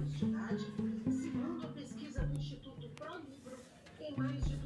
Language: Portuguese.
anos de idade, segundo a pesquisa do Instituto ProLivro, em mais de